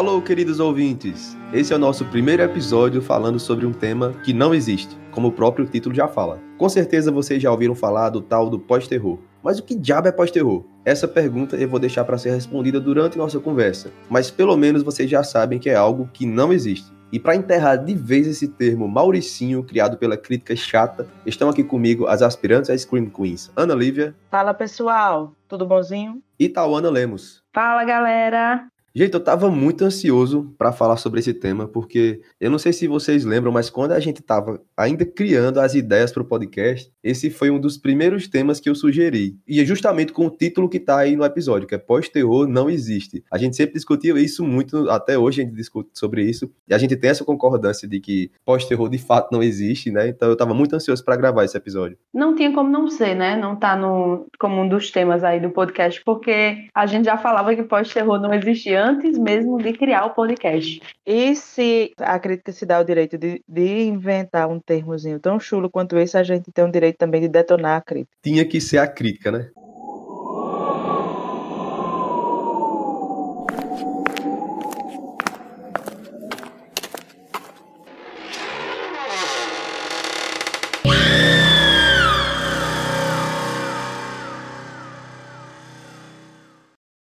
Alô, queridos ouvintes! Esse é o nosso primeiro episódio falando sobre um tema que não existe, como o próprio título já fala. Com certeza vocês já ouviram falar do tal do pós-terror. Mas o que diabo é pós-terror? Essa pergunta eu vou deixar para ser respondida durante nossa conversa, mas pelo menos vocês já sabem que é algo que não existe. E para enterrar de vez esse termo Mauricinho, criado pela crítica chata, estão aqui comigo as aspirantes a Scream Queens, Ana Lívia. Fala pessoal, tudo bonzinho? E Tauana Lemos. Fala galera! Gente, eu tava muito ansioso para falar sobre esse tema, porque eu não sei se vocês lembram, mas quando a gente tava ainda criando as ideias para o podcast, esse foi um dos primeiros temas que eu sugeri. E é justamente com o título que tá aí no episódio, que é Pós-terror não existe. A gente sempre discutiu isso muito, até hoje a gente discute sobre isso, e a gente tem essa concordância de que pós-terror de fato não existe, né? Então eu tava muito ansioso para gravar esse episódio. Não tinha como não ser, né? Não tá no como um dos temas aí do podcast, porque a gente já falava que pós-terror não existia antes mesmo de criar o podcast. E se a crítica se dá o direito de, de inventar um termozinho tão chulo quanto esse, a gente tem o direito também de detonar a crítica. Tinha que ser a crítica, né?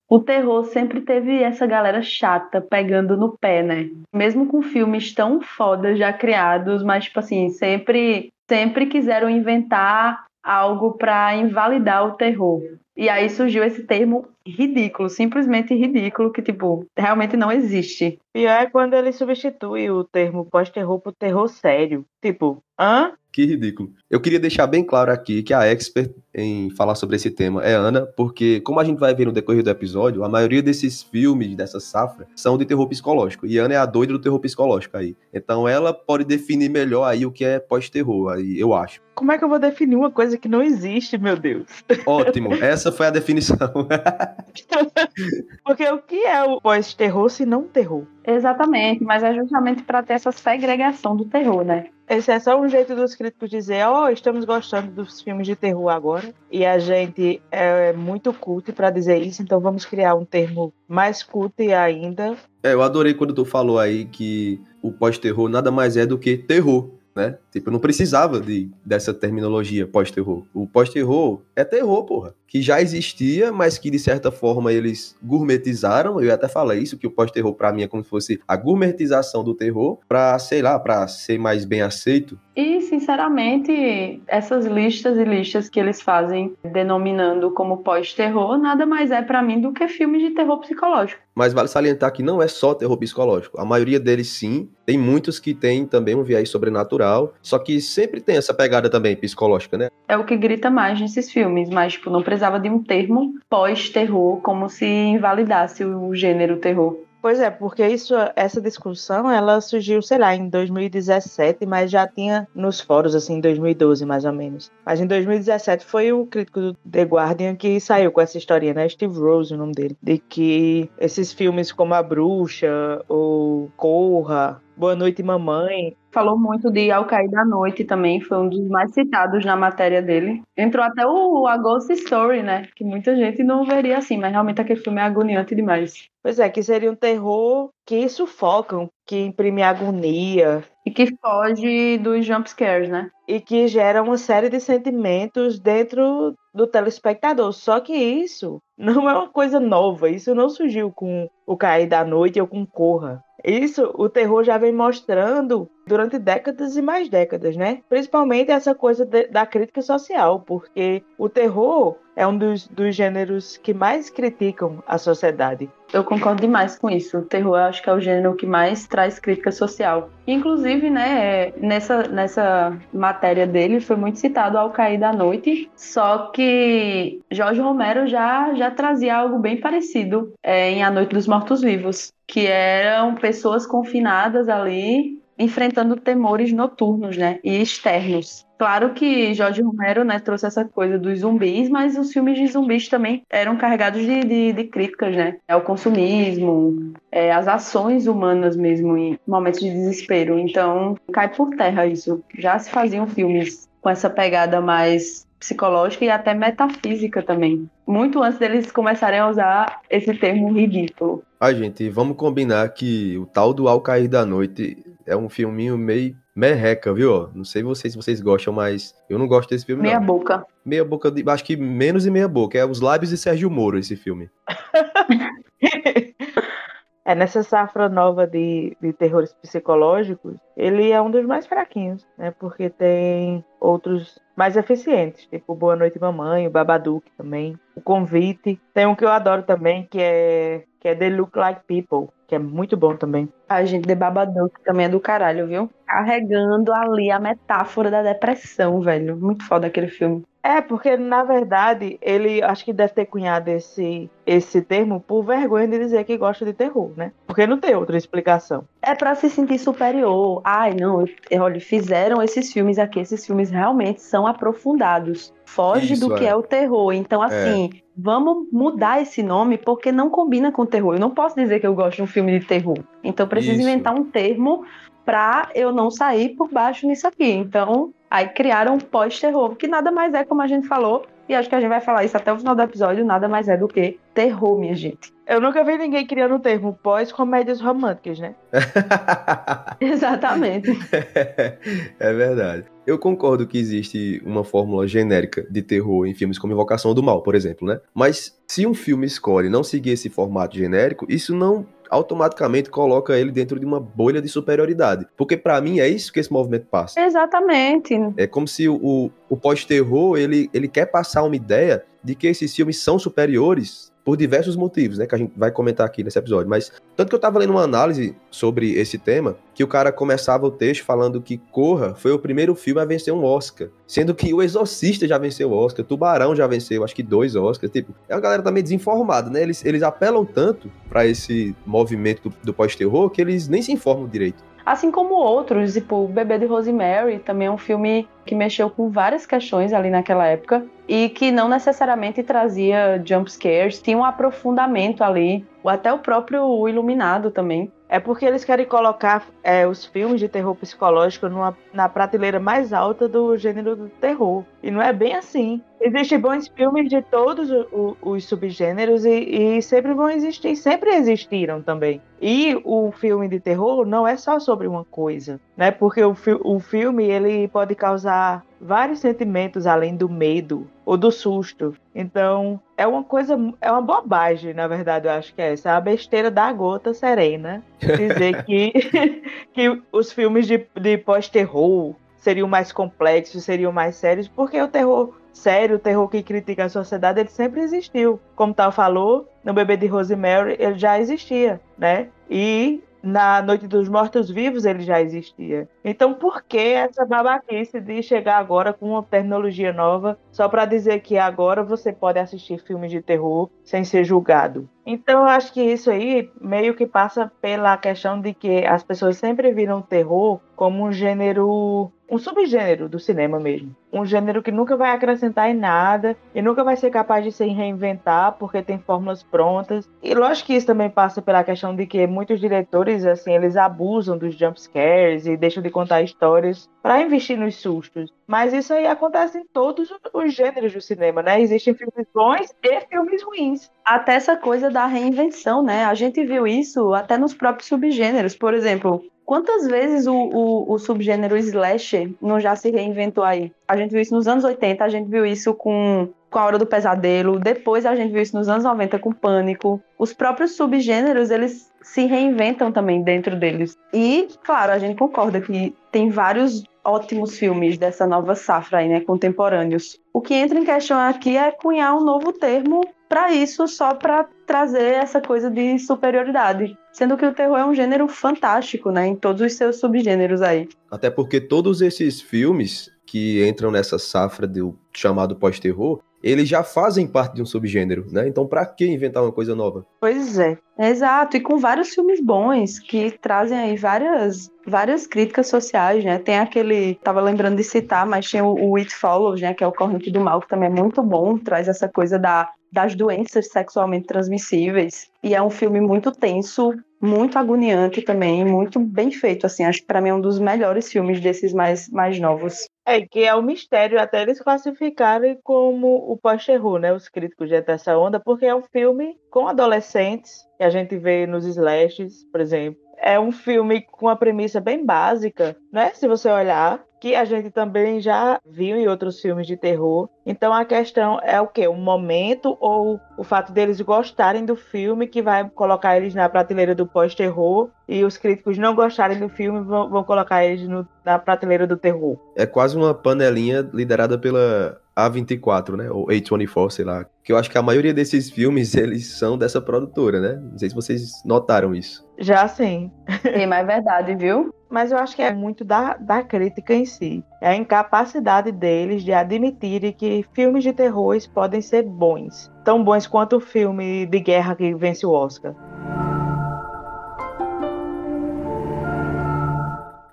O terror sempre teve essa galera chata pegando no pé, né? Mesmo com filmes tão fodas já criados, mas tipo assim, sempre sempre quiseram inventar algo para invalidar o terror. E aí surgiu esse termo ridículo, simplesmente ridículo, que, tipo, realmente não existe. Pior é quando ele substitui o termo pós-terror por terror sério. Tipo, hã? Que ridículo. Eu queria deixar bem claro aqui que a expert em falar sobre esse tema é Ana, porque, como a gente vai ver no decorrer do episódio, a maioria desses filmes dessa safra são de terror psicológico. E Ana é a doida do terror psicológico aí. Então ela pode definir melhor aí o que é pós-terror, aí eu acho. Como é que eu vou definir uma coisa que não existe, meu Deus? Ótimo, essa foi a definição. porque o que é o pós-terror se não terror? Exatamente, mas é justamente para ter essa segregação do terror, né? Esse é só um jeito dos críticos dizer, ó, oh, estamos gostando dos filmes de terror agora, e a gente é muito cult para dizer isso, então vamos criar um termo mais cult ainda. É, eu adorei quando tu falou aí que o pós-terror nada mais é do que terror né? Tipo, não precisava de, dessa terminologia pós-terror. O pós-terror é terror, porra. Que já existia, mas que de certa forma eles gourmetizaram. Eu até falei isso, que o pós-terror para mim é como se fosse a gourmetização do terror para, sei lá, para ser mais bem aceito. E, sinceramente, essas listas e listas que eles fazem denominando como pós-terror nada mais é para mim do que filmes de terror psicológico. Mas vale salientar que não é só terror psicológico. A maioria deles, sim. Tem muitos que têm também um viés sobrenatural. Só que sempre tem essa pegada também psicológica, né? É o que grita mais nesses filmes. Mas, tipo, não precisava de um termo pós-terror, como se invalidasse o gênero terror. Pois é, porque isso, essa discussão, ela surgiu, sei lá, em 2017, mas já tinha nos fóruns, assim, em 2012, mais ou menos. Mas em 2017 foi o crítico do The Guardian que saiu com essa historinha, né? Steve Rose, o nome dele. De que esses filmes como A Bruxa, ou Corra, Boa Noite Mamãe. Falou muito de Ao Cair da Noite também, foi um dos mais citados na matéria dele. Entrou até o A Ghost Story, né? Que muita gente não veria assim, mas realmente aquele filme é agoniante demais. Pois é, que seria um terror que sufocam, que imprime agonia. E que foge dos jumpscares, né? E que gera uma série de sentimentos dentro do telespectador. Só que isso não é uma coisa nova. Isso não surgiu com o Cair da Noite ou com Corra. Isso o terror já vem mostrando durante décadas e mais décadas, né? Principalmente essa coisa de, da crítica social, porque o terror é um dos, dos gêneros que mais criticam a sociedade. Eu concordo demais com isso. O terror acho que é o gênero que mais traz crítica social. Inclusive, né, nessa, nessa matéria dele foi muito citado Ao Cair da Noite, só que Jorge Romero já, já trazia algo bem parecido é, em A Noite dos Mortos-Vivos, que eram pessoas confinadas ali enfrentando temores noturnos, né, e externos. Claro que Jorge Romero, né, trouxe essa coisa dos zumbis, mas os filmes de zumbis também eram carregados de, de, de críticas, né, ao consumismo, é, às ações humanas mesmo em momentos de desespero. Então, cai por terra isso. Já se faziam filmes com essa pegada mais psicológica e até metafísica também. Muito antes deles começarem a usar esse termo ridículo. Ah, gente, vamos combinar que o tal do Ao Cair da Noite é um filminho meio merreca, viu? Não sei vocês se vocês gostam, mas eu não gosto desse filme, Meia não. boca. Meia boca, de, acho que menos e meia boca. É Os Lábios de Sérgio Moro, esse filme. É, nessa safra nova de, de terrores psicológicos, ele é um dos mais fraquinhos, né? Porque tem outros mais eficientes, tipo Boa Noite Mamãe, o Babadook também, o Convite. Tem um que eu adoro também, que é, que é The Look Like People, que é muito bom também. A gente, The Babadook também é do caralho, viu? Carregando ali a metáfora da depressão, velho. Muito foda aquele filme. É, porque na verdade ele acho que deve ter cunhado esse, esse termo por vergonha de dizer que gosta de terror, né? Porque não tem outra explicação. É pra se sentir superior. Ai, não, eu- olha, fizeram esses filmes aqui, esses filmes realmente são aprofundados. Foge Isso, do que é. é o terror. Então, assim, vamos mudar esse nome porque não combina com terror. Eu não posso dizer que eu gosto de um filme de terror. Então, eu preciso Isso. inventar um termo pra eu não sair por baixo nisso aqui. Então, aí criaram um pós-terror, que nada mais é, como a gente falou, e acho que a gente vai falar isso até o final do episódio, nada mais é do que terror, minha gente. Eu nunca vi ninguém criando o termo pós-comédias românticas, né? Exatamente. é verdade. Eu concordo que existe uma fórmula genérica de terror em filmes como Invocação do Mal, por exemplo, né? Mas se um filme escolhe não seguir esse formato genérico, isso não automaticamente coloca ele dentro de uma bolha de superioridade. Porque pra mim é isso que esse movimento passa. Exatamente. É como se o, o pós-terror ele, ele quer passar uma ideia de que esses filmes são superiores por diversos motivos, né? Que a gente vai comentar aqui nesse episódio. Mas tanto que eu tava lendo uma análise sobre esse tema, que o cara começava o texto falando que Corra foi o primeiro filme a vencer um Oscar. Sendo que o Exorcista já venceu o Oscar, Tubarão já venceu, acho que dois Oscars. Tipo, é uma galera também desinformada, né? Eles, eles apelam tanto pra esse movimento do, do pós-terror que eles nem se informam direito. Assim como outros, tipo o Bebê de Rosemary, também é um filme que mexeu com várias questões ali naquela época e que não necessariamente trazia jump scares, tinha um aprofundamento ali, até o próprio Iluminado também. É porque eles querem colocar é, os filmes de terror psicológico numa, na prateleira mais alta do gênero do terror. E não é bem assim. Existem bons filmes de todos o- o- os subgêneros e, e sempre vão existir, sempre existiram também. E o filme de terror não é só sobre uma coisa, né? Porque o, o filme ele pode causar vários sentimentos além do medo ou do susto. Então, é uma coisa, é uma bobagem, na verdade, eu acho que é essa, é a besteira da gota serena dizer que, que os filmes de, de pós-terror seriam mais complexos, seriam mais sérios, porque o terror sério, o terror que critica a sociedade, ele sempre existiu. Como tal falou, no Bebê de Rosemary ele já existia, né? E na Noite dos Mortos-Vivos ele já existia. Então por que essa babaquice de chegar agora com uma terminologia nova só para dizer que agora você pode assistir filmes de terror sem ser julgado? Então eu acho que isso aí meio que passa pela questão de que as pessoas sempre viram o terror como um gênero, um subgênero do cinema mesmo. Um gênero que nunca vai acrescentar em nada e nunca vai ser capaz de se reinventar porque tem fórmulas prontas. E lógico que isso também passa pela questão de que muitos diretores, assim, eles abusam dos jump scares e deixam de contar histórias para investir nos sustos. Mas isso aí acontece em todos os gêneros do cinema, né? Existem filmes bons e filmes ruins. Até essa coisa da reinvenção, né? A gente viu isso até nos próprios subgêneros. Por exemplo, quantas vezes o, o, o subgênero slasher não já se reinventou aí? A gente viu isso nos anos 80, a gente viu isso com, com A Hora do Pesadelo, depois a gente viu isso nos anos 90 com Pânico. Os próprios subgêneros, eles se reinventam também dentro deles. E, claro, a gente concorda que tem vários ótimos filmes dessa nova safra aí, né, contemporâneos. O que entra em questão aqui é cunhar um novo termo para isso, só para trazer essa coisa de superioridade. Sendo que o terror é um gênero fantástico, né, em todos os seus subgêneros aí. Até porque todos esses filmes que entram nessa safra do chamado pós-terror, eles já fazem parte de um subgênero, né? Então, pra que inventar uma coisa nova? Pois é. Exato, e com vários filmes bons que trazem aí várias, várias críticas sociais, né? Tem aquele, tava lembrando de citar, mas tem o, o It Follows, né? Que é o Corrente do Mal, que também é muito bom, traz essa coisa da, das doenças sexualmente transmissíveis. E é um filme muito tenso, muito agoniante também, muito bem feito, assim, acho que para mim é um dos melhores filmes desses mais, mais novos. É, que é um mistério até eles classificarem como o pós-terror, né, os críticos de essa onda, porque é um filme com adolescentes, que a gente vê nos slashes, por exemplo. É um filme com uma premissa bem básica, né, se você olhar, que a gente também já viu em outros filmes de terror. Então a questão é o que? O momento ou o fato deles gostarem do filme que vai colocar eles na prateleira do pós-terror e os críticos não gostarem do filme vão, vão colocar eles no, na prateleira do terror. É quase uma panelinha liderada pela a24, né? Ou A24, sei lá. Que eu acho que a maioria desses filmes, eles são dessa produtora, né? Não sei se vocês notaram isso. Já sim. Sim, mas é verdade, viu? Mas eu acho que é muito da, da crítica em si. É a incapacidade deles de admitirem que filmes de terror podem ser bons. Tão bons quanto o filme de guerra que vence o Oscar.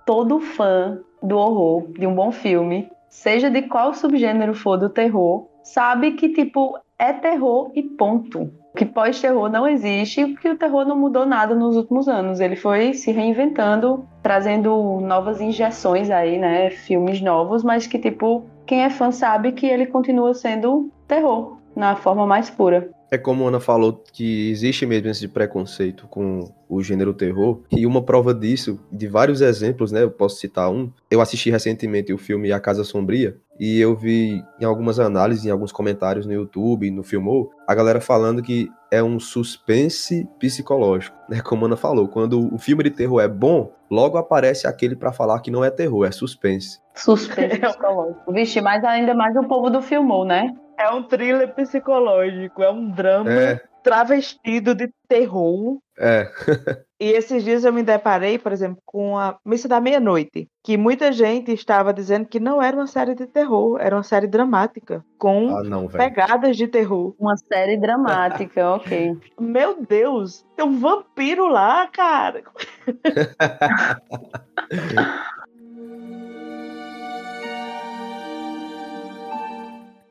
Todo fã do horror, de um bom filme, seja de qual subgênero for do terror, sabe que, tipo, é terror e ponto. Que pós-terror não existe, porque o terror não mudou nada nos últimos anos. Ele foi se reinventando, trazendo novas injeções aí, né? Filmes novos, mas que, tipo, quem é fã sabe que ele continua sendo terror, na forma mais pura. É como a Ana falou que existe mesmo esse preconceito com o gênero terror. E uma prova disso, de vários exemplos, né? Eu posso citar um. Eu assisti recentemente o filme A Casa Sombria e eu vi em algumas análises, em alguns comentários no YouTube, no Filmou, a galera falando que é um suspense psicológico, né? Como a Ana falou, quando o filme de terror é bom, logo aparece aquele para falar que não é terror, é suspense. Suspense psicológico. Vixe, mas ainda mais o povo do Filmou, né? É um thriller psicológico, é um drama é. travestido de terror. É. e esses dias eu me deparei, por exemplo, com a Missa da Meia-Noite, que muita gente estava dizendo que não era uma série de terror, era uma série dramática, com ah, não, pegadas de terror. Uma série dramática, ok. Meu Deus, tem um vampiro lá, cara.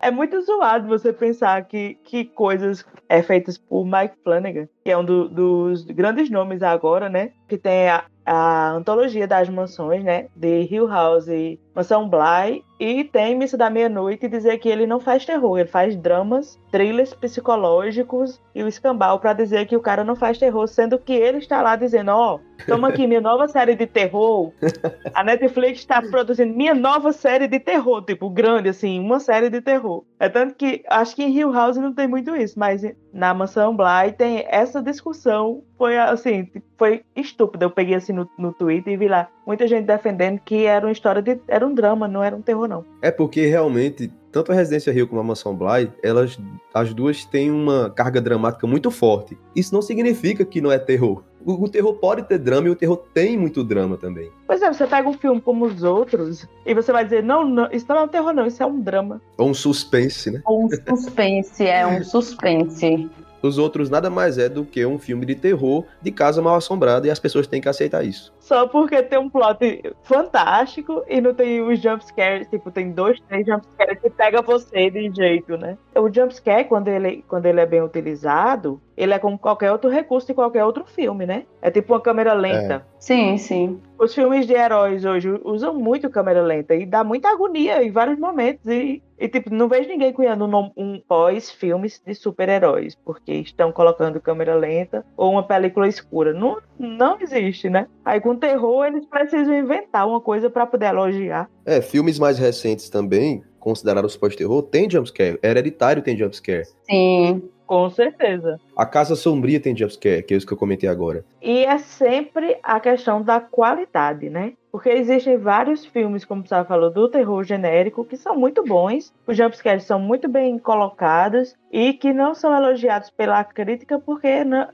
é muito zoado você pensar que, que coisas é feitas por Mike Flanagan, que é um do, dos grandes nomes agora, né? Que tem a, a antologia das mansões, né? De Hill House e Mansão Bly. E tem Missa da Meia-Noite dizer que ele não faz terror, ele faz dramas, thrillers psicológicos e o escambau para dizer que o cara não faz terror, sendo que ele está lá dizendo: Ó, oh, toma aqui minha nova série de terror. A Netflix está produzindo minha nova série de terror, tipo, grande, assim, uma série de terror. É tanto que acho que em Hill House não tem muito isso, mas na Mansão Bly tem essa discussão. Foi assim, foi estúpida. Eu peguei assim no, no Twitter e vi lá muita gente defendendo que era uma história de. era um drama, não era um terror, não. É porque realmente, tanto a Residência Rio como a Mansão Bly, elas, as duas têm uma carga dramática muito forte. Isso não significa que não é terror. O, o, terror pode ter drama e o terror tem muito drama também. Pois é, você pega um filme como os outros e você vai dizer, não, não isso não é um terror, não, isso é um drama. Ou um suspense, né? Ou um suspense, é um suspense. Os outros nada mais é do que um filme de terror de casa mal assombrada e as pessoas têm que aceitar isso. Só porque tem um plot fantástico e não tem os jumpscares, tipo, tem dois, três jumpscares que pega você de jeito, né? O jumpscare, quando ele, quando ele é bem utilizado, ele é como qualquer outro recurso de qualquer outro filme, né? É tipo uma câmera lenta. É. Sim, sim. Os filmes de heróis hoje usam muito câmera lenta e dá muita agonia em vários momentos. E, e tipo, não vejo ninguém criando um, um pós-filmes de super-heróis, porque estão colocando câmera lenta ou uma película escura. Não, não existe, né? Aí com terror eles precisam inventar uma coisa para poder elogiar. É, filmes mais recentes também, considerados pós-terror, tem jumpscare. Hereditário tem jumpscare. Sim. Com certeza. A Casa Sombria tem jumpscare, que é isso que eu comentei agora. E é sempre a questão da qualidade, né? Porque existem vários filmes, como você falou, do terror genérico, que são muito bons, os jumpscares são muito bem colocados e que não são elogiados pela crítica porque,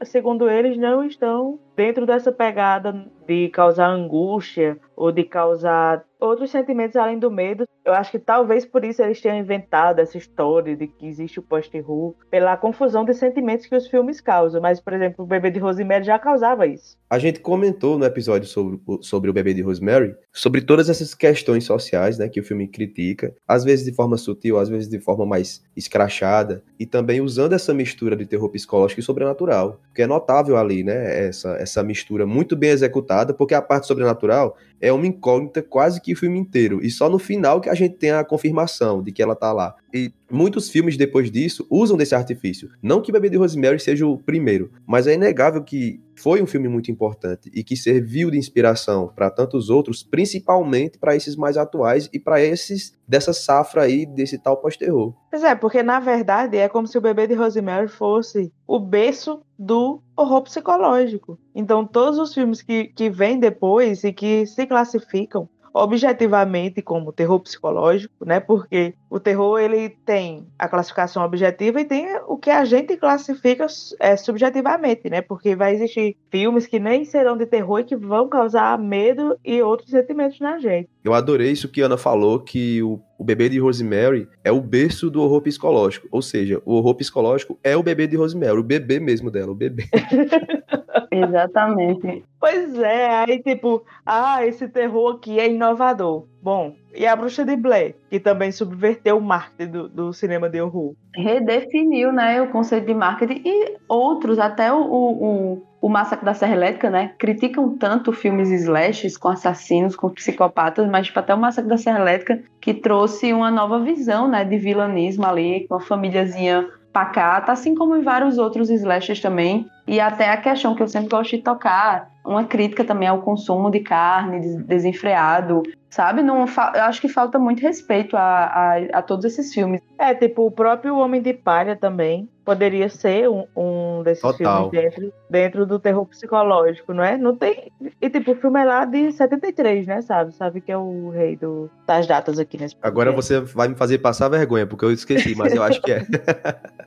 segundo eles, não estão dentro dessa pegada de causar angústia ou de causar outros sentimentos além do medo. Eu acho que talvez por isso eles tenham inventado essa história de que existe o pós-terror, pela confusão de sentimentos que os filmes causam, mas, por exemplo, o Bebê de Rosemary já causava isso. A gente comentou no episódio sobre, sobre o Bebê de Rosemary, sobre todas essas questões sociais, né, que o filme critica, às vezes de forma sutil, às vezes de forma mais escrachada, e também usando essa mistura de terror psicológico e sobrenatural, que é notável ali, né, essa, essa mistura muito bem executada, porque a parte sobrenatural é uma incógnita quase que o filme inteiro, e só no final que a gente tem a confirmação de que ela tá lá. E muitos filmes depois disso usam desse artifício. Não que Bebê de Rosemary seja o primeiro, mas é inegável que foi um filme muito importante e que serviu de inspiração para tantos outros, principalmente para esses mais atuais e para esses dessa safra aí desse tal pós-terror. Pois é, porque na verdade é como se o Bebê de Rosemary fosse o berço do horror psicológico. Então todos os filmes que, que vêm depois e que se classificam objetivamente como terror psicológico, né? Porque o terror ele tem a classificação objetiva e tem o que a gente classifica é, subjetivamente, né? Porque vai existir filmes que nem serão de terror e que vão causar medo e outros sentimentos na gente. Eu adorei isso que a Ana falou, que o, o bebê de Rosemary é o berço do horror psicológico. Ou seja, o horror psicológico é o bebê de Rosemary, o bebê mesmo dela, o bebê. Exatamente. Pois é, aí tipo, ah, esse terror aqui é inovador. Bom, e a Bruxa de Blair, que também subverteu o marketing do, do cinema de horror. Redefiniu, né, o conceito de marketing e outros, até o, o, o Massacre da Serra Elétrica, né, criticam tanto filmes slashes com assassinos, com psicopatas, mas tipo, até o Massacre da Serra Elétrica que trouxe uma nova visão, né, de vilanismo ali, com a famíliazinha pacata, assim como em vários outros slashes também. E até a questão que eu sempre gosto de tocar, uma crítica também ao consumo de carne desenfreado, sabe? Não, eu acho que falta muito respeito a, a, a, todos esses filmes. É, tipo, o próprio Homem de Palha também poderia ser um, um desses Total. filmes dentro, dentro do terror psicológico, não é? Não tem. E tipo, o filme é lá de 73, né? Sabe? Sabe que é o rei do, das datas aqui nesse Agora você vai me fazer passar vergonha, porque eu esqueci, mas eu acho que é.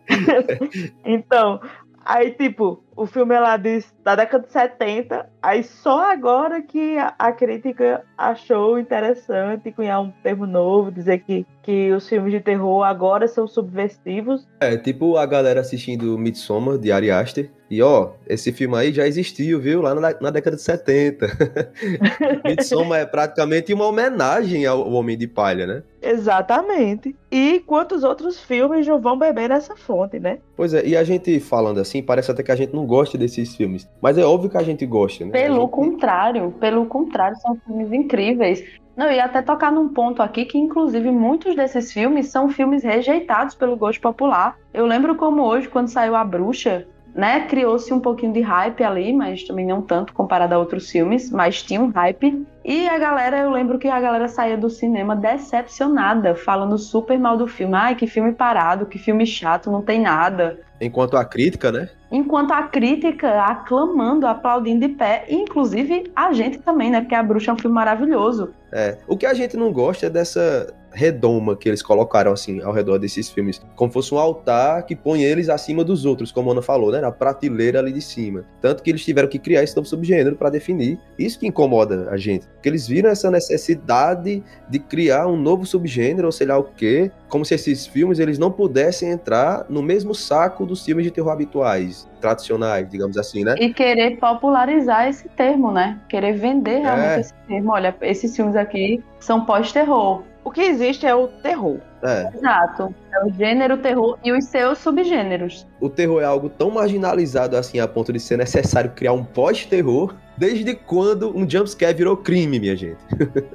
então, Aí, tipo, o filme é lá de, da década de 70, aí só agora que a, a, crítica achou interessante cunhar um termo novo, dizer que, que os filmes de terror agora são subversivos. É, tipo a galera assistindo Midsommar, de Ari Aster, e ó, esse filme aí já existiu, viu? Lá na, na década de 70. Midsommar é praticamente uma homenagem ao Homem de Palha, né? Exatamente. E quantos outros filmes não vão beber nessa fonte, né? Pois é, e a gente falando assim, parece até que a gente não gosta desses filmes. Mas é óbvio que a gente gosta, né? Pelo gente... contrário, pelo contrário, são filmes incríveis. Não, e até tocar num ponto aqui que, inclusive, muitos desses filmes são filmes rejeitados pelo gosto popular. Eu lembro como hoje, quando saiu A Bruxa, né, criou-se um pouquinho de hype ali, mas também não tanto comparado a outros filmes, mas tinha um hype. E a galera, eu lembro que a galera saía do cinema decepcionada, falando super mal do filme. Ai, que filme parado, que filme chato, não tem nada. Enquanto a crítica, né? Enquanto a crítica aclamando, aplaudindo de pé, e inclusive a gente também, né? Porque A Bruxa é um filme maravilhoso. É. O que a gente não gosta é dessa redoma que eles colocaram assim ao redor desses filmes, como fosse um altar que põe eles acima dos outros, como a Ana falou, né, na prateleira ali de cima. Tanto que eles tiveram que criar esse novo subgênero para definir. Isso que incomoda a gente, porque eles viram essa necessidade de criar um novo subgênero, ou sei lá o quê, como se esses filmes eles não pudessem entrar no mesmo saco dos filmes de terror habituais, tradicionais, digamos assim, né? E querer popularizar esse termo, né? Querer vender realmente é. esse termo. Olha, esses filmes aqui são pós-terror o que existe é o terror. É. Exato. É o gênero terror e os seus subgêneros. O terror é algo tão marginalizado assim a ponto de ser necessário criar um pós-terror. Desde quando um jumpscare virou crime, minha gente?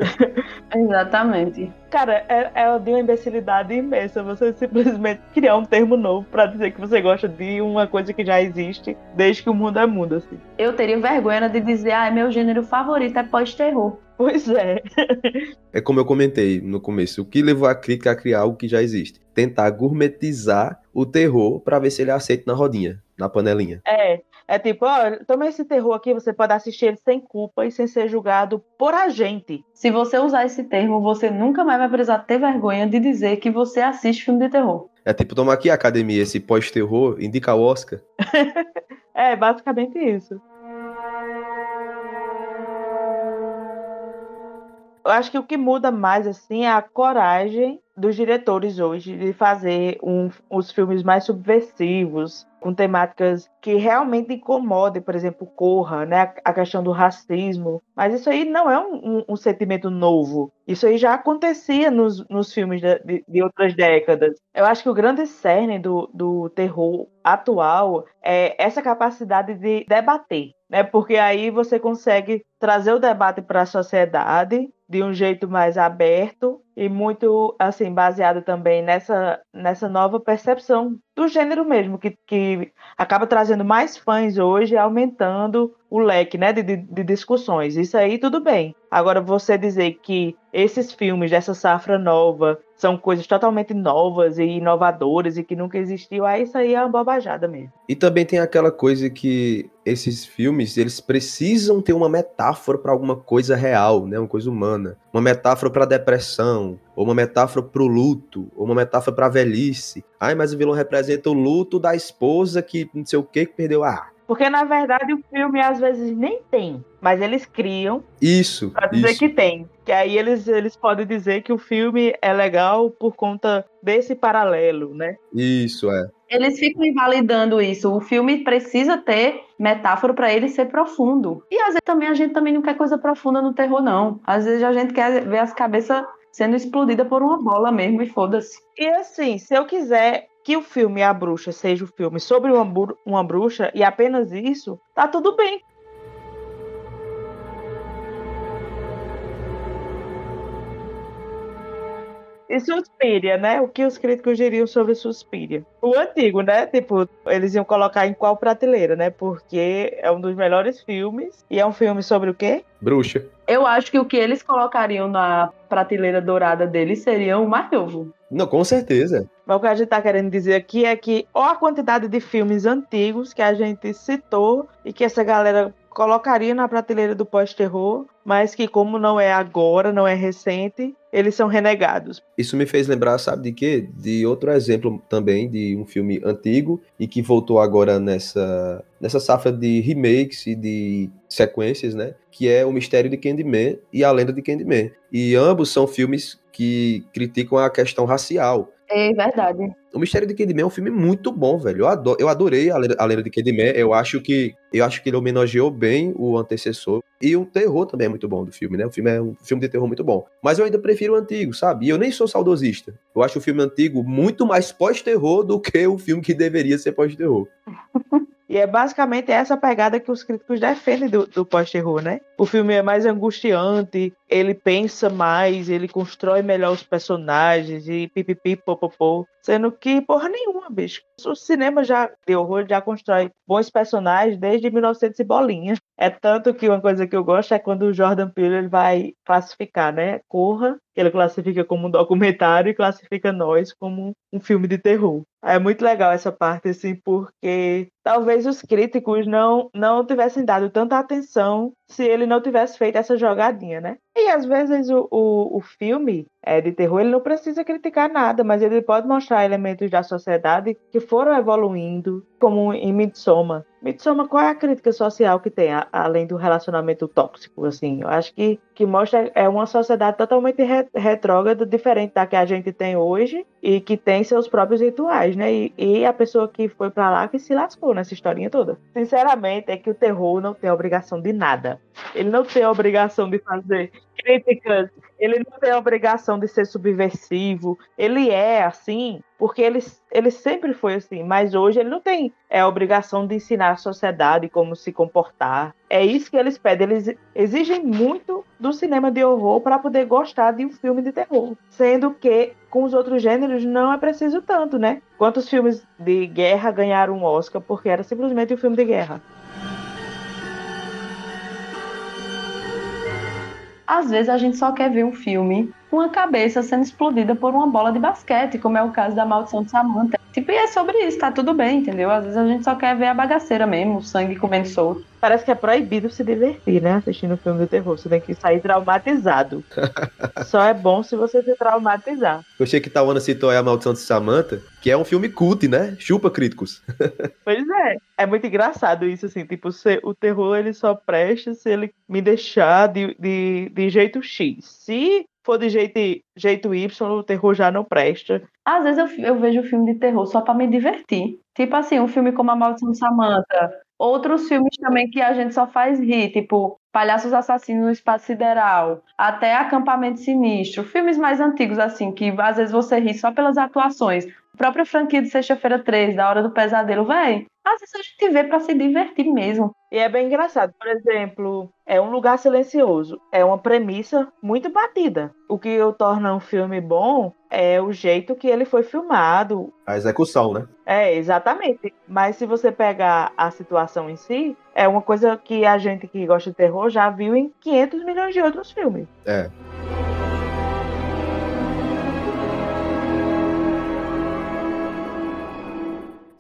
Exatamente. Cara, é, é de uma imbecilidade imensa você simplesmente criar um termo novo para dizer que você gosta de uma coisa que já existe desde que o mundo é mundo, assim. Eu teria vergonha de dizer, ah, meu gênero favorito é pós-terror. Pois é. é como eu comentei no começo, o que levou a crítica a criar algo que já existe? Tentar gourmetizar o terror para ver se ele aceita na rodinha, na panelinha. É, é tipo, ó, toma esse terror aqui, você pode assistir ele sem culpa e sem ser julgado por a gente. Se você usar esse termo, você nunca mais vai precisar ter vergonha de dizer que você assiste filme de terror. É tipo, toma aqui a academia, esse pós-terror, indica o Oscar. é, basicamente isso. Eu acho que o que muda mais assim é a coragem dos diretores hoje de fazer um, os filmes mais subversivos, com temáticas que realmente incomodem, por exemplo, Corra, né? A questão do racismo. Mas isso aí não é um, um, um sentimento novo. Isso aí já acontecia nos, nos filmes de, de, outras décadas. Eu acho que o grande cerne do, do terror atual é essa capacidade de debater, né? Porque aí você consegue trazer o debate para a sociedade de um jeito mais aberto e muito assim baseado também nessa, nessa nova percepção do gênero mesmo, que, que acaba trazendo mais fãs hoje, aumentando o leque né, de, de discussões. Isso aí tudo bem. Agora, você dizer que esses filmes dessa safra nova são coisas totalmente novas e inovadoras e que nunca existiu, aí isso aí é uma bobajada mesmo. E também tem aquela coisa que esses filmes, eles precisam ter uma metáfora para alguma coisa real, né, uma coisa humana. Uma metáfora para depressão, ou uma metáfora para o luto, ou uma metáfora para a velhice. Ai, mas o vilão representa o luto da esposa que não sei o que que perdeu. Ah, porque, na verdade, o filme às vezes nem tem, mas eles criam. Isso. Pra dizer isso. que tem. Que aí eles, eles podem dizer que o filme é legal por conta desse paralelo, né? Isso, é. Eles ficam invalidando isso. O filme precisa ter metáfora para ele ser profundo. E às vezes também a gente também não quer coisa profunda no terror, não. Às vezes a gente quer ver as cabeças sendo explodida por uma bola mesmo e foda-se. E assim, se eu quiser que o filme A Bruxa seja o filme sobre uma, uma bruxa e apenas isso, tá tudo bem. E Suspiria, né? O que os críticos diriam sobre Suspiria? O antigo, né? Tipo, eles iam colocar em qual prateleira, né? Porque é um dos melhores filmes. E é um filme sobre o quê? Bruxa. Eu acho que o que eles colocariam na prateleira dourada deles seria o mais novo. Não, com certeza. Mas o que a gente está querendo dizer aqui é que ó a quantidade de filmes antigos que a gente citou e que essa galera colocaria na prateleira do pós-terror, mas que como não é agora, não é recente, eles são renegados. Isso me fez lembrar, sabe de quê? De outro exemplo também de um filme antigo e que voltou agora nessa nessa safra de remakes e de sequências, né? Que é O Mistério de Candyman e A Lenda de Candyman. E ambos são filmes que criticam a questão racial. É verdade. O Mistério de Candyman é um filme muito bom, velho. Eu, adoro, eu adorei a Lenda, a Lenda de Candyman. Eu acho que eu acho que ele homenageou bem o antecessor. E o terror também é muito bom do filme, né? O filme é um filme de terror muito bom. Mas eu ainda prefiro o antigo, sabe? E eu nem sou saudosista. Eu acho o filme antigo muito mais pós-terror do que o filme que deveria ser pós-terror. E é basicamente essa pegada que os críticos defendem do, do pós-terror, né? O filme é mais angustiante, ele pensa mais, ele constrói melhor os personagens e pipipi, popopô. Sendo que, porra nenhuma, bicho. O cinema já de horror já constrói bons personagens desde 1900 e bolinha. É tanto que uma coisa que eu gosto é quando o Jordan Peele ele vai classificar, né? Corra, ele classifica como um documentário e classifica nós como um filme de terror. É muito legal essa parte, assim, porque talvez os críticos não, não tivessem dado tanta atenção se ele não tivesse feito essa jogadinha, né? E às vezes o, o, o filme é, de terror ele não precisa criticar nada, mas ele pode mostrar elementos da sociedade que foram evoluindo, como em Midsommar. Midsommar, qual é a crítica social que tem, além do relacionamento tóxico, assim? Eu acho que, que mostra é uma sociedade totalmente re, retrógrada, diferente da que a gente tem hoje, e que tem seus próprios rituais, né? E, e a pessoa que foi para lá que se lascou nessa historinha toda. Sinceramente, é que o terror não tem obrigação de nada. Ele não tem obrigação de fazer críticas, ele não tem obrigação de ser subversivo. Ele é assim porque ele, ele sempre foi assim, mas hoje ele não tem é, a obrigação de ensinar a sociedade como se comportar. É isso que eles pedem. Eles exigem muito do cinema de horror para poder gostar de um filme de terror. Sendo que com os outros gêneros não é preciso tanto, né? Quantos filmes de guerra ganharam um Oscar porque era simplesmente um filme de guerra? Às vezes a gente só quer ver um filme uma cabeça sendo explodida por uma bola de basquete, como é o caso da Maldição de Samantha. Tipo, e é sobre isso, tá tudo bem, entendeu? Às vezes a gente só quer ver a bagaceira mesmo, o sangue comendo solto. Parece que é proibido se divertir, né? Assistindo filme de terror. Você tem que sair traumatizado. Só é bom se você se traumatizar. Eu achei que Tawana citou aí a Maldição de Samantha, que é um filme cult, né? Chupa críticos. pois é. É muito engraçado isso, assim. Tipo, se, o terror ele só presta se ele me deixar de, de, de jeito X. Se for de jeito, jeito Y, o terror já não presta. Às vezes eu, eu vejo filme de terror só para me divertir. Tipo assim, um filme como A Maldição de Samantha, Outros filmes também que a gente só faz rir, tipo Palhaços Assassinos no Espaço Sideral, até Acampamento Sinistro. Filmes mais antigos, assim, que às vezes você ri só pelas atuações. A própria franquia de Sexta-feira 3, da Hora do Pesadelo, véi. Às vezes a gente vê para se divertir mesmo. E é bem engraçado. Por exemplo, é um lugar silencioso. É uma premissa muito batida. O que o torna um filme bom é o jeito que ele foi filmado. A execução, né? É, exatamente. Mas se você pegar a situação em si, é uma coisa que a gente que gosta de terror já viu em 500 milhões de outros filmes. É.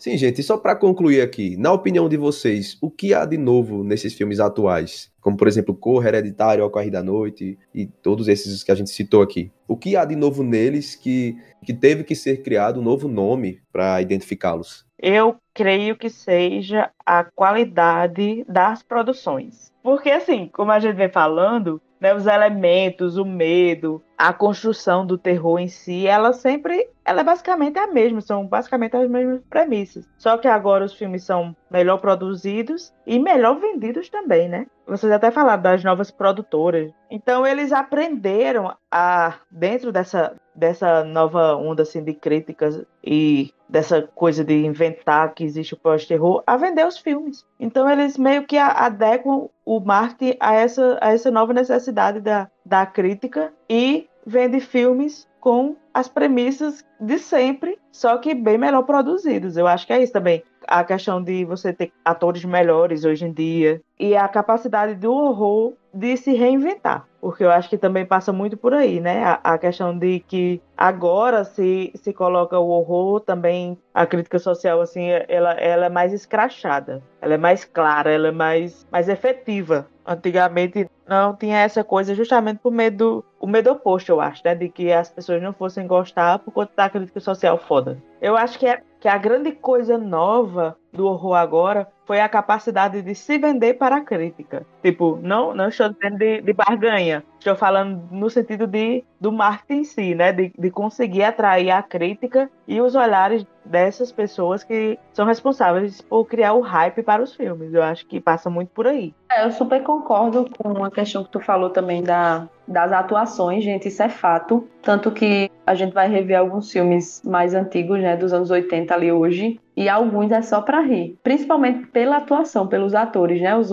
Sim, gente, e só para concluir aqui, na opinião de vocês, o que há de novo nesses filmes atuais? Como, por exemplo, Corra, Hereditário, Ao Correr da Noite e todos esses que a gente citou aqui. O que há de novo neles que, que teve que ser criado um novo nome para identificá-los? Eu creio que seja a qualidade das produções. Porque, assim, como a gente vem falando, né, os elementos, o medo, a construção do terror em si, ela sempre, ela é basicamente a mesma, são basicamente as mesmas premissas. Só que agora os filmes são melhor produzidos e melhor vendidos também, né? Vocês até falaram das novas produtoras. Então eles aprenderam a dentro dessa dessa nova onda assim, de críticas e dessa coisa de inventar que existe o pós-terror a vender os filmes. Então eles meio que adequam o marketing a essa, a essa nova necessidade da, da crítica e vende filmes com as premissas de sempre, só que bem melhor produzidos. Eu acho que é isso também. A questão de você ter atores melhores hoje em dia e a capacidade do horror de se reinventar, porque eu acho que também passa muito por aí, né? A, a, questão de que agora se, se coloca o horror também, a crítica social, assim, ela, ela é mais escrachada, ela é mais clara, ela é mais, mais efetiva. Antigamente não tinha essa coisa justamente por medo, o medo oposto, eu acho, né? De que as pessoas não fossem gostar por conta da crítica social foda. Eu acho que, é, que a grande coisa nova do horror agora foi a capacidade de se vender para a crítica. Tipo, não, não estou dizendo de, de barganha, estou falando no sentido de, do marketing em si, né? De, de conseguir atrair a crítica e os olhares dessas pessoas que são responsáveis por criar o hype para os filmes. Eu acho que passa muito por aí. É, eu super concordo com a questão que tu falou também da, das atuações, gente, isso é fato. Tanto que a gente vai rever alguns filmes mais antigos, né, dos anos 80 ali hoje, e alguns é só para rir, principalmente pela atuação, pelos atores, né, os,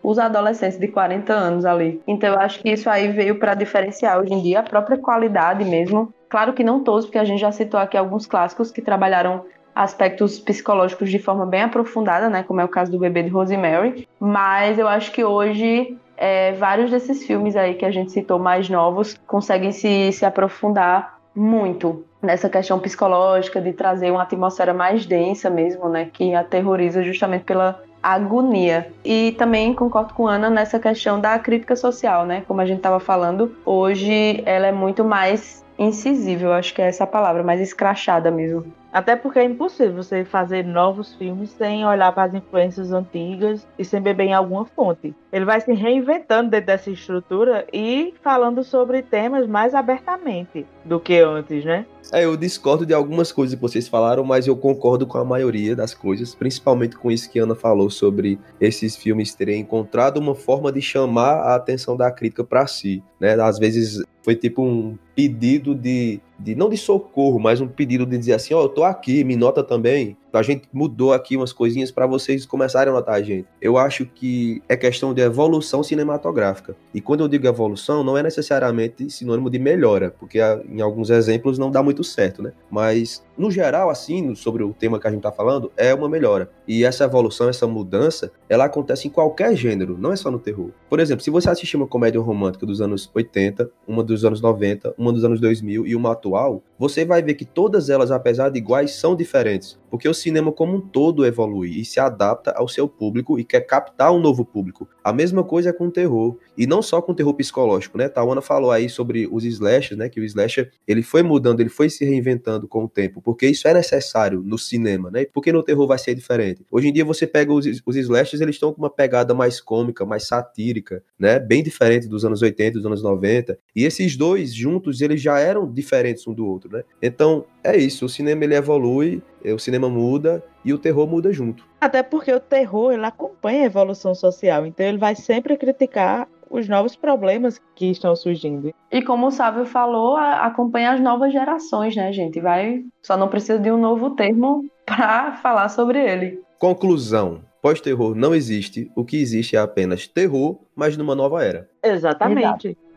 os adolescentes de 40 anos ali. Então eu acho que isso aí veio para diferenciar hoje em dia a própria qualidade mesmo. Claro que não todos, porque a gente já citou aqui alguns clássicos que trabalharam aspectos psicológicos de forma bem aprofundada, né, como é o caso do bebê de Rosemary, mas eu acho que hoje é, vários desses filmes aí que a gente citou mais novos conseguem se, se aprofundar muito nessa questão psicológica de trazer uma atmosfera mais densa mesmo, né, que aterroriza justamente pela agonia. E também concordo com Ana nessa questão da crítica social, né? Como a gente estava falando, hoje ela é muito mais incisível, acho que é essa a palavra, mais escrachada mesmo. Até porque é impossível você fazer novos filmes sem olhar para as influências antigas e sem beber em alguma fonte. Ele vai se reinventando dentro dessa estrutura e falando sobre temas mais abertamente do que antes, né? É, eu discordo de algumas coisas que vocês falaram, mas eu concordo com a maioria das coisas, principalmente com isso que Ana falou sobre esses filmes terem encontrado uma forma de chamar a atenção da crítica para si, né? Às vezes foi tipo um pedido de, de não de socorro, mas um pedido de dizer assim, ó, oh, eu tô aqui, me nota também. A gente mudou aqui umas coisinhas para vocês começarem a notar a gente. Eu acho que é questão de evolução cinematográfica. E quando eu digo evolução, não é necessariamente sinônimo de melhora, porque ah, em alguns exemplos não dá muito certo, né? Mas no geral, assim, sobre o tema que a gente está falando, é uma melhora. E essa evolução, essa mudança, ela acontece em qualquer gênero, não é só no terror. Por exemplo, se você assistir uma comédia romântica dos anos 80, uma dos anos 90, uma dos anos 2000 e uma atual, você vai ver que todas elas, apesar de iguais, são diferentes. Porque o cinema como um todo evolui e se adapta ao seu público e quer captar um novo público. A mesma coisa é com o terror. E não só com o terror psicológico, né? Tawana falou aí sobre os slashers, né? Que o slasher, ele foi mudando, ele foi se reinventando com o tempo porque isso é necessário no cinema, né? Porque no terror vai ser diferente. Hoje em dia você pega os, os slashers, eles estão com uma pegada mais cômica, mais satírica, né? Bem diferente dos anos 80, dos anos 90. E esses dois juntos, eles já eram diferentes um do outro, né? Então, é isso, o cinema ele evolui, o cinema muda e o terror muda junto. Até porque o terror ele acompanha a evolução social, então ele vai sempre criticar os novos problemas que estão surgindo. E como o Sávio falou, acompanha as novas gerações, né, gente? Vai, só não precisa de um novo termo para falar sobre ele. Conclusão: pós-terror não existe, o que existe é apenas terror, mas numa nova era. Exatamente. Exato.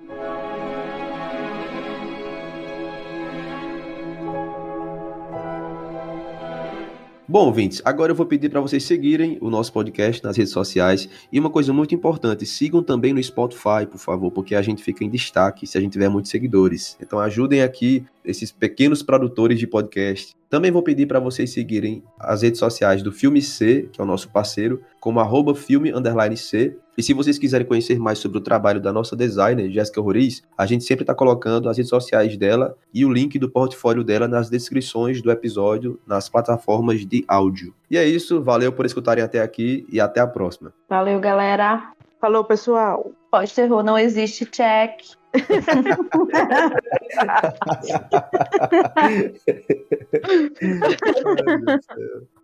Bom, ouvintes, agora eu vou pedir para vocês seguirem o nosso podcast nas redes sociais. E uma coisa muito importante, sigam também no Spotify, por favor, porque a gente fica em destaque se a gente tiver muitos seguidores. Então ajudem aqui esses pequenos produtores de podcast. Também vou pedir para vocês seguirem as redes sociais do Filme C, que é o nosso parceiro, como arroba filme C. E se vocês quiserem conhecer mais sobre o trabalho da nossa designer, Jéssica Roriz, a gente sempre está colocando as redes sociais dela e o link do portfólio dela nas descrições do episódio, nas plataformas de áudio. E é isso, valeu por escutarem até aqui e até a próxima. Valeu, galera. Falou, pessoal. Pós-terror não existe, check. Ai, meu Deus.